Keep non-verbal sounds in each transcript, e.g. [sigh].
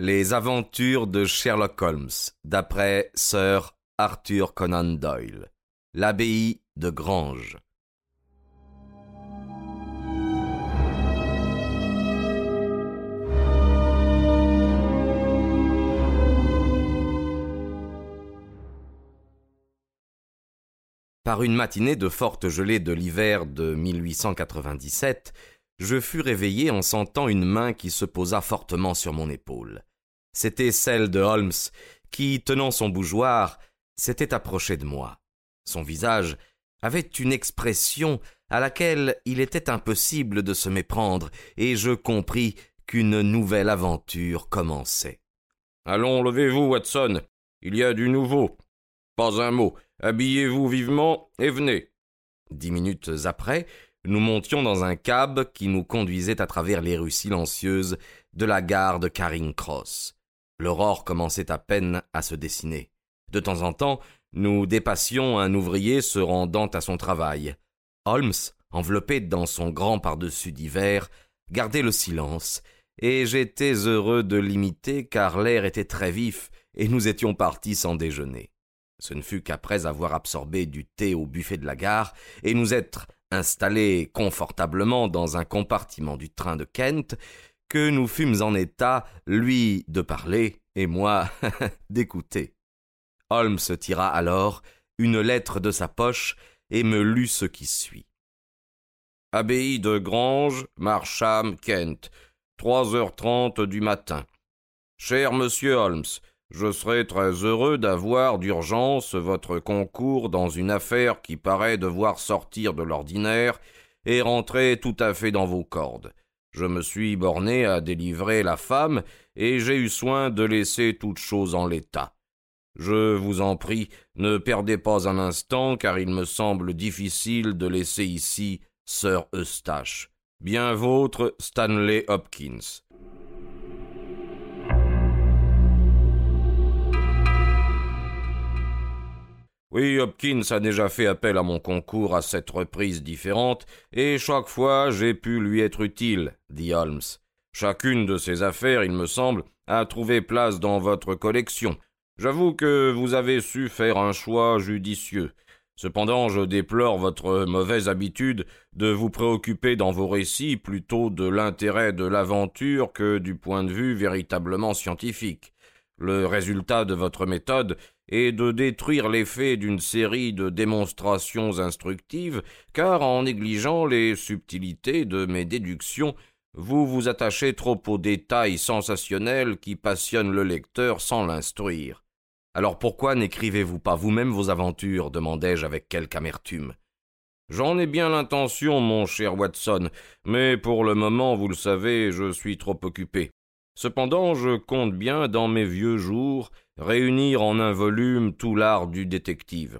Les aventures de Sherlock Holmes, d'après Sir Arthur Conan Doyle. L'abbaye de Grange. Par une matinée de forte gelée de l'hiver de 1897, je fus réveillé en sentant une main qui se posa fortement sur mon épaule. C'était celle de Holmes, qui, tenant son bougeoir, s'était approché de moi. Son visage avait une expression à laquelle il était impossible de se méprendre, et je compris qu'une nouvelle aventure commençait. Allons, levez-vous, Watson. Il y a du nouveau. Pas un mot. Habillez-vous vivement et venez. Dix minutes après, nous montions dans un cab qui nous conduisait à travers les rues silencieuses de la gare de Caring Cross. L'aurore commençait à peine à se dessiner. De temps en temps, nous dépassions un ouvrier se rendant à son travail. Holmes, enveloppé dans son grand pardessus d'hiver, gardait le silence, et j'étais heureux de l'imiter car l'air était très vif et nous étions partis sans déjeuner. Ce ne fut qu'après avoir absorbé du thé au buffet de la gare et nous être installés confortablement dans un compartiment du train de Kent que nous fûmes en état, lui de parler et moi [laughs] d'écouter. Holmes tira alors une lettre de sa poche et me lut ce qui suit. Abbaye de Grange, Marcham, Kent, trois heures trente du matin. Cher monsieur Holmes, je serais très heureux d'avoir d'urgence votre concours dans une affaire qui paraît devoir sortir de l'ordinaire et rentrer tout à fait dans vos cordes. Je me suis borné à délivrer la femme, et j'ai eu soin de laisser toute chose en l'état. Je vous en prie, ne perdez pas un instant, car il me semble difficile de laisser ici Sir Eustache. Bien vôtre, Stanley Hopkins. Oui, Hopkins a déjà fait appel à mon concours à sept reprises différentes, et chaque fois j'ai pu lui être utile, dit Holmes. Chacune de ces affaires, il me semble, a trouvé place dans votre collection. J'avoue que vous avez su faire un choix judicieux. Cependant, je déplore votre mauvaise habitude de vous préoccuper dans vos récits plutôt de l'intérêt de l'aventure que du point de vue véritablement scientifique. Le résultat de votre méthode et de détruire l'effet d'une série de démonstrations instructives, car en négligeant les subtilités de mes déductions, vous vous attachez trop aux détails sensationnels qui passionnent le lecteur sans l'instruire. Alors pourquoi n'écrivez-vous pas vous-même vos aventures? demandai-je avec quelque amertume. J'en ai bien l'intention, mon cher Watson, mais pour le moment, vous le savez, je suis trop occupé. Cependant, je compte bien, dans mes vieux jours, réunir en un volume tout l'art du détective.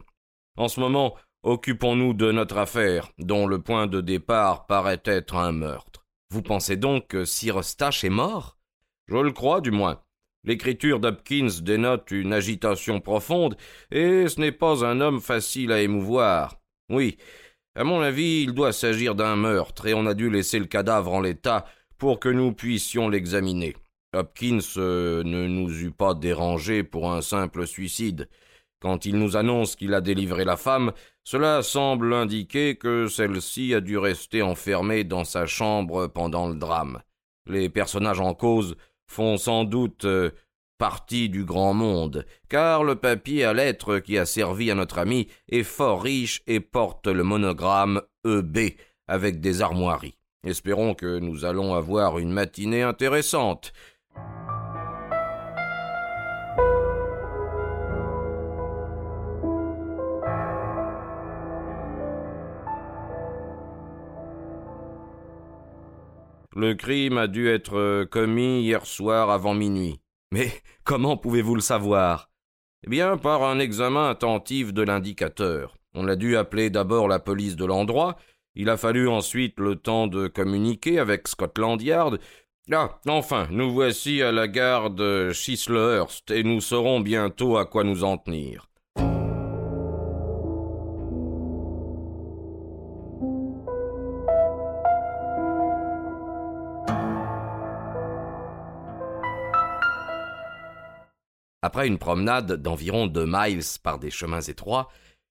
En ce moment, occupons-nous de notre affaire, dont le point de départ paraît être un meurtre. Vous pensez donc que Sir est mort? Je le crois, du moins. L'écriture d'Hopkins dénote une agitation profonde, et ce n'est pas un homme facile à émouvoir. Oui, à mon avis, il doit s'agir d'un meurtre, et on a dû laisser le cadavre en l'état pour que nous puissions l'examiner. Hopkins euh, ne nous eût pas dérangés pour un simple suicide. Quand il nous annonce qu'il a délivré la femme, cela semble indiquer que celle-ci a dû rester enfermée dans sa chambre pendant le drame. Les personnages en cause font sans doute euh, partie du grand monde, car le papier à lettres qui a servi à notre ami est fort riche et porte le monogramme EB avec des armoiries. Espérons que nous allons avoir une matinée intéressante. Le crime a dû être euh, commis hier soir avant minuit. Mais comment pouvez-vous le savoir? Eh bien, par un examen attentif de l'indicateur. On a dû appeler d'abord la police de l'endroit, il a fallu ensuite le temps de communiquer avec Scotland Yard. Ah, enfin, nous voici à la gare de Chislehurst et nous saurons bientôt à quoi nous en tenir. Après une promenade d'environ deux miles par des chemins étroits,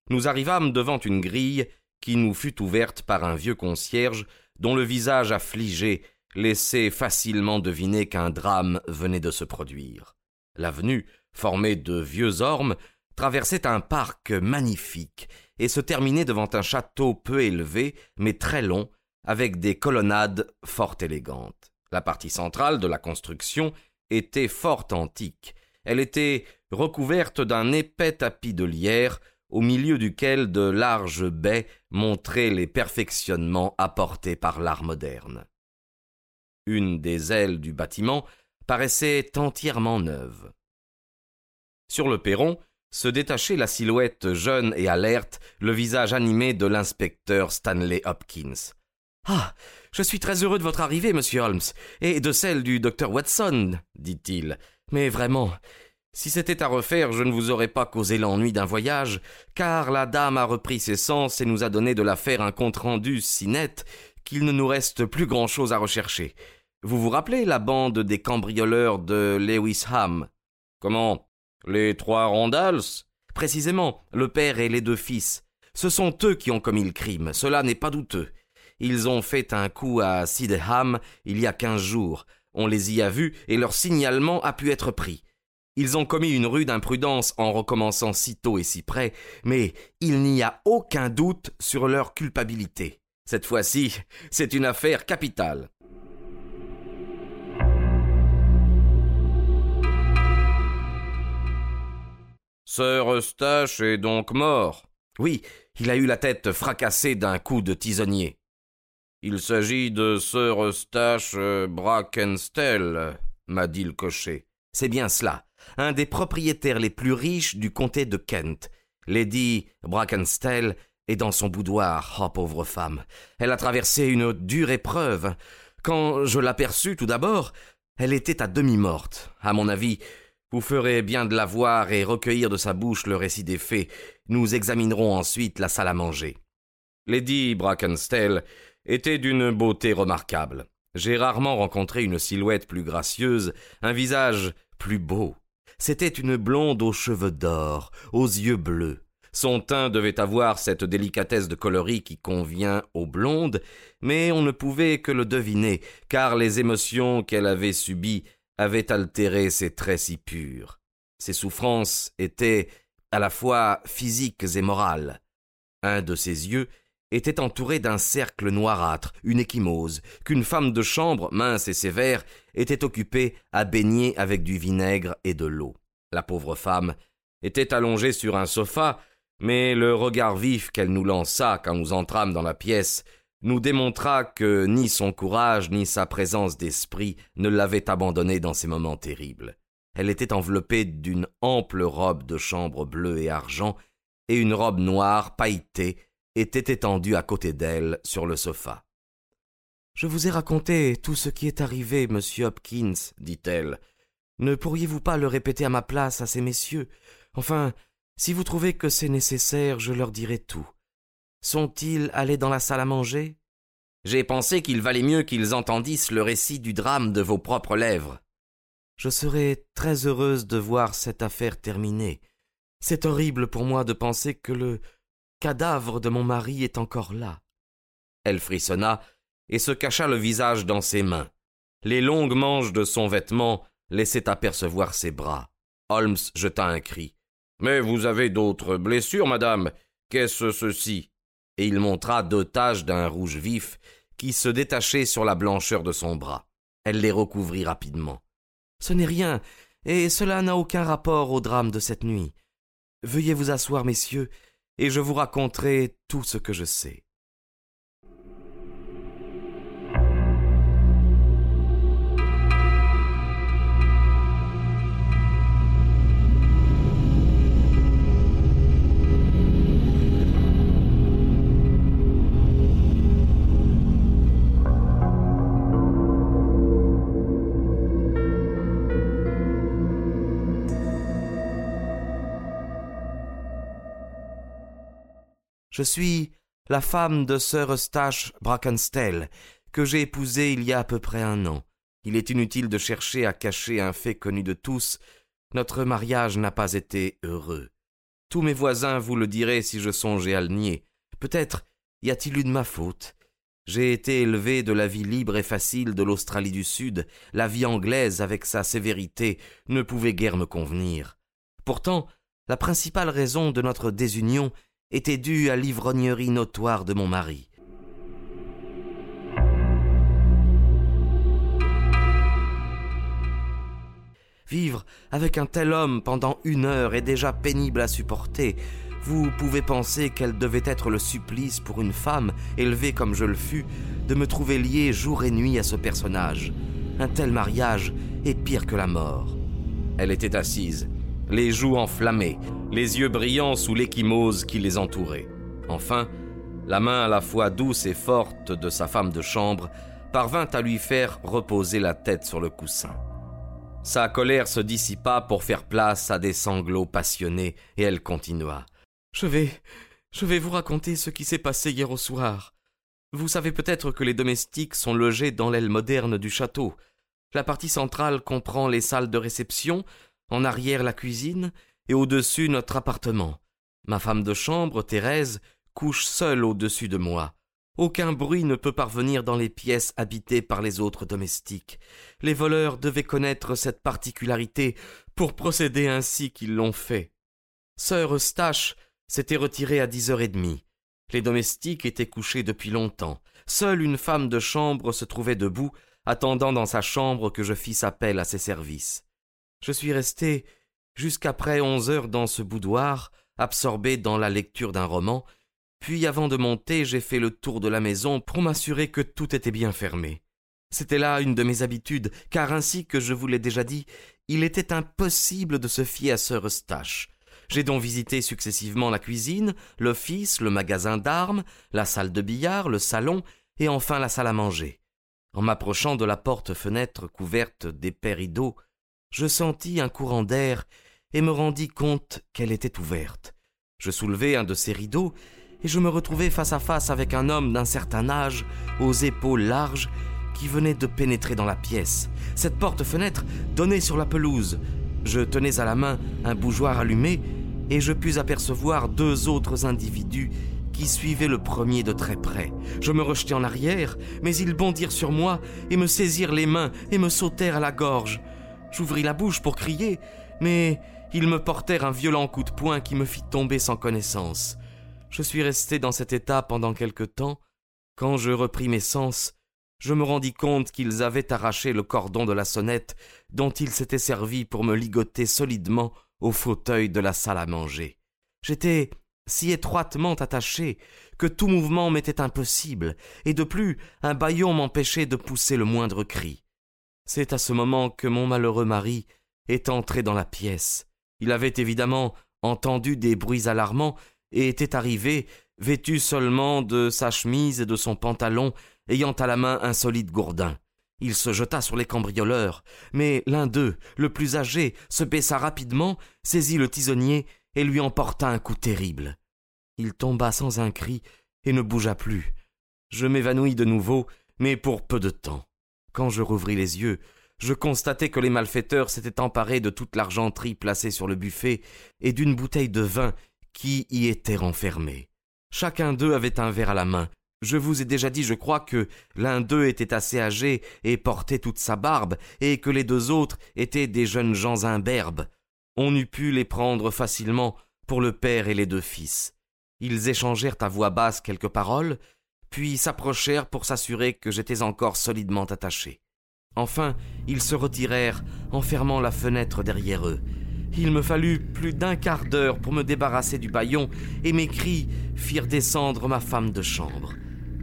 nous arrivâmes devant une grille qui nous fut ouverte par un vieux concierge dont le visage affligé laissait facilement deviner qu'un drame venait de se produire. L'avenue, formée de vieux ormes, traversait un parc magnifique et se terminait devant un château peu élevé, mais très long, avec des colonnades fort élégantes. La partie centrale de la construction était fort antique. Elle était recouverte d'un épais tapis de lierre, au milieu duquel de larges baies montraient les perfectionnements apportés par l'art moderne. Une des ailes du bâtiment paraissait entièrement neuve. Sur le perron se détachait la silhouette jeune et alerte, le visage animé de l'inspecteur Stanley Hopkins. Ah. Je suis très heureux de votre arrivée, monsieur Holmes, et de celle du docteur Watson, dit-il. Mais vraiment, si c'était à refaire, je ne vous aurais pas causé l'ennui d'un voyage, car la dame a repris ses sens et nous a donné de l'affaire un compte-rendu si net qu'il ne nous reste plus grand-chose à rechercher. Vous vous rappelez la bande des cambrioleurs de Lewisham Comment? Les trois Randalls? Précisément, le père et les deux fils. Ce sont eux qui ont commis le crime, cela n'est pas douteux. Ils ont fait un coup à Sidham il y a quinze jours. On les y a vus et leur signalement a pu être pris. Ils ont commis une rude imprudence en recommençant si tôt et si près, mais il n'y a aucun doute sur leur culpabilité. Cette fois-ci, c'est une affaire capitale. Sir Eustache est donc mort. Oui, il a eu la tête fracassée d'un coup de tisonnier. Il s'agit de Sir Eustache euh, Brackenstell, m'a dit le cocher. C'est bien cela, un des propriétaires les plus riches du comté de Kent. Lady Brackenstell est dans son boudoir. Oh, pauvre femme. Elle a traversé une dure épreuve. Quand je l'aperçus tout d'abord, elle était à demi morte. À mon avis, vous ferez bien de la voir et recueillir de sa bouche le récit des faits. Nous examinerons ensuite la salle à manger. Lady Brackenstell était d'une beauté remarquable. J'ai rarement rencontré une silhouette plus gracieuse, un visage plus beau. C'était une blonde aux cheveux d'or, aux yeux bleus. Son teint devait avoir cette délicatesse de coloris qui convient aux blondes, mais on ne pouvait que le deviner, car les émotions qu'elle avait subies avaient altéré ses traits si purs. Ses souffrances étaient à la fois physiques et morales. Un de ses yeux était entouré d'un cercle noirâtre, une échymose, qu'une femme de chambre, mince et sévère, était occupée à baigner avec du vinaigre et de l'eau. La pauvre femme était allongée sur un sofa, mais le regard vif qu'elle nous lança quand nous entrâmes dans la pièce nous démontra que ni son courage ni sa présence d'esprit ne l'avaient abandonnée dans ces moments terribles. Elle était enveloppée d'une ample robe de chambre bleue et argent, et une robe noire pailletée était étendue à côté d'elle sur le sofa. Je vous ai raconté tout ce qui est arrivé, monsieur Hopkins, dit-elle. Ne pourriez-vous pas le répéter à ma place à ces messieurs? Enfin, si vous trouvez que c'est nécessaire, je leur dirai tout. Sont-ils allés dans la salle à manger? J'ai pensé qu'il valait mieux qu'ils entendissent le récit du drame de vos propres lèvres. Je serais très heureuse de voir cette affaire terminée. C'est horrible pour moi de penser que le cadavre de mon mari est encore là. Elle frissonna et se cacha le visage dans ses mains. Les longues manches de son vêtement laissaient apercevoir ses bras. Holmes jeta un cri. Mais vous avez d'autres blessures, madame. Qu'est-ce ceci? Et il montra deux taches d'un rouge vif qui se détachaient sur la blancheur de son bras. Elle les recouvrit rapidement. Ce n'est rien, et cela n'a aucun rapport au drame de cette nuit. Veuillez vous asseoir, messieurs, et je vous raconterai tout ce que je sais. Je suis la femme de Sir Eustache Brackenstell, que j'ai épousée il y a à peu près un an. Il est inutile de chercher à cacher un fait connu de tous. Notre mariage n'a pas été heureux. Tous mes voisins vous le diraient si je songeais à le nier. Peut-être y a-t-il eu de ma faute. J'ai été élevé de la vie libre et facile de l'Australie du Sud. La vie anglaise, avec sa sévérité, ne pouvait guère me convenir. Pourtant, la principale raison de notre désunion était due à l'ivrognerie notoire de mon mari. Vivre avec un tel homme pendant une heure est déjà pénible à supporter. Vous pouvez penser quel devait être le supplice pour une femme, élevée comme je le fus, de me trouver lié jour et nuit à ce personnage. Un tel mariage est pire que la mort. Elle était assise, les joues enflammées, les yeux brillants sous l'échymose qui les entourait. Enfin, la main à la fois douce et forte de sa femme de chambre parvint à lui faire reposer la tête sur le coussin. Sa colère se dissipa pour faire place à des sanglots passionnés, et elle continua. Je vais. je vais vous raconter ce qui s'est passé hier au soir. Vous savez peut-être que les domestiques sont logés dans l'aile moderne du château. La partie centrale comprend les salles de réception, en arrière la cuisine, et au-dessus notre appartement. Ma femme de chambre, Thérèse, couche seule au-dessus de moi. Aucun bruit ne peut parvenir dans les pièces habitées par les autres domestiques. Les voleurs devaient connaître cette particularité pour procéder ainsi qu'ils l'ont fait. Sœur Eustache s'était retirée à dix heures et demie. Les domestiques étaient couchés depuis longtemps. Seule une femme de chambre se trouvait debout, attendant dans sa chambre que je fisse appel à ses services. Je suis resté jusqu'après onze heures dans ce boudoir, absorbé dans la lecture d'un roman, puis avant de monter, j'ai fait le tour de la maison pour m'assurer que tout était bien fermé. C'était là une de mes habitudes, car ainsi que je vous l'ai déjà dit, il était impossible de se fier à sœur Eustache. J'ai donc visité successivement la cuisine, l'office, le magasin d'armes, la salle de billard, le salon, et enfin la salle à manger. En m'approchant de la porte-fenêtre couverte d'épais rideaux, je sentis un courant d'air et me rendis compte qu'elle était ouverte. Je soulevai un de ces rideaux et je me retrouvai face à face avec un homme d'un certain âge, aux épaules larges, qui venait de pénétrer dans la pièce. Cette porte-fenêtre donnait sur la pelouse. Je tenais à la main un bougeoir allumé, et je pus apercevoir deux autres individus qui suivaient le premier de très près. Je me rejetai en arrière, mais ils bondirent sur moi et me saisirent les mains et me sautèrent à la gorge. J'ouvris la bouche pour crier, mais ils me portèrent un violent coup de poing qui me fit tomber sans connaissance. Je suis resté dans cet état pendant quelque temps. Quand je repris mes sens, je me rendis compte qu'ils avaient arraché le cordon de la sonnette dont ils s'étaient servis pour me ligoter solidement au fauteuil de la salle à manger. J'étais si étroitement attaché que tout mouvement m'était impossible, et de plus un bâillon m'empêchait de pousser le moindre cri. C'est à ce moment que mon malheureux mari est entré dans la pièce. Il avait évidemment entendu des bruits alarmants et était arrivé, vêtu seulement de sa chemise et de son pantalon, ayant à la main un solide gourdin. Il se jeta sur les cambrioleurs, mais l'un d'eux, le plus âgé, se baissa rapidement, saisit le tisonnier et lui emporta un coup terrible. Il tomba sans un cri et ne bougea plus. Je m'évanouis de nouveau, mais pour peu de temps. Quand je rouvris les yeux, je constatai que les malfaiteurs s'étaient emparés de toute l'argenterie placée sur le buffet et d'une bouteille de vin qui y étaient renfermés. Chacun d'eux avait un verre à la main. Je vous ai déjà dit, je crois, que l'un d'eux était assez âgé et portait toute sa barbe, et que les deux autres étaient des jeunes gens imberbes. On eût pu les prendre facilement pour le père et les deux fils. Ils échangèrent à voix basse quelques paroles, puis s'approchèrent pour s'assurer que j'étais encore solidement attaché. Enfin, ils se retirèrent en fermant la fenêtre derrière eux, il me fallut plus d'un quart d'heure pour me débarrasser du baillon, et mes cris firent descendre ma femme de chambre.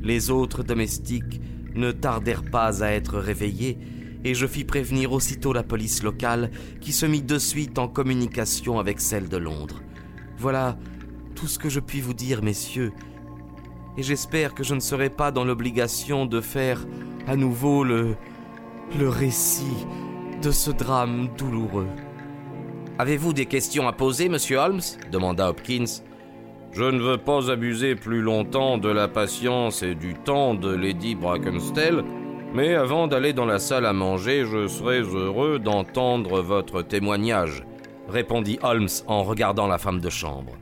Les autres domestiques ne tardèrent pas à être réveillés, et je fis prévenir aussitôt la police locale, qui se mit de suite en communication avec celle de Londres. Voilà tout ce que je puis vous dire, messieurs, et j'espère que je ne serai pas dans l'obligation de faire à nouveau le récit de ce drame douloureux. Avez-vous des questions à poser, monsieur Holmes? demanda Hopkins. Je ne veux pas abuser plus longtemps de la patience et du temps de Lady Brackenstell, mais avant d'aller dans la salle à manger, je serais heureux d'entendre votre témoignage. répondit Holmes en regardant la femme de chambre.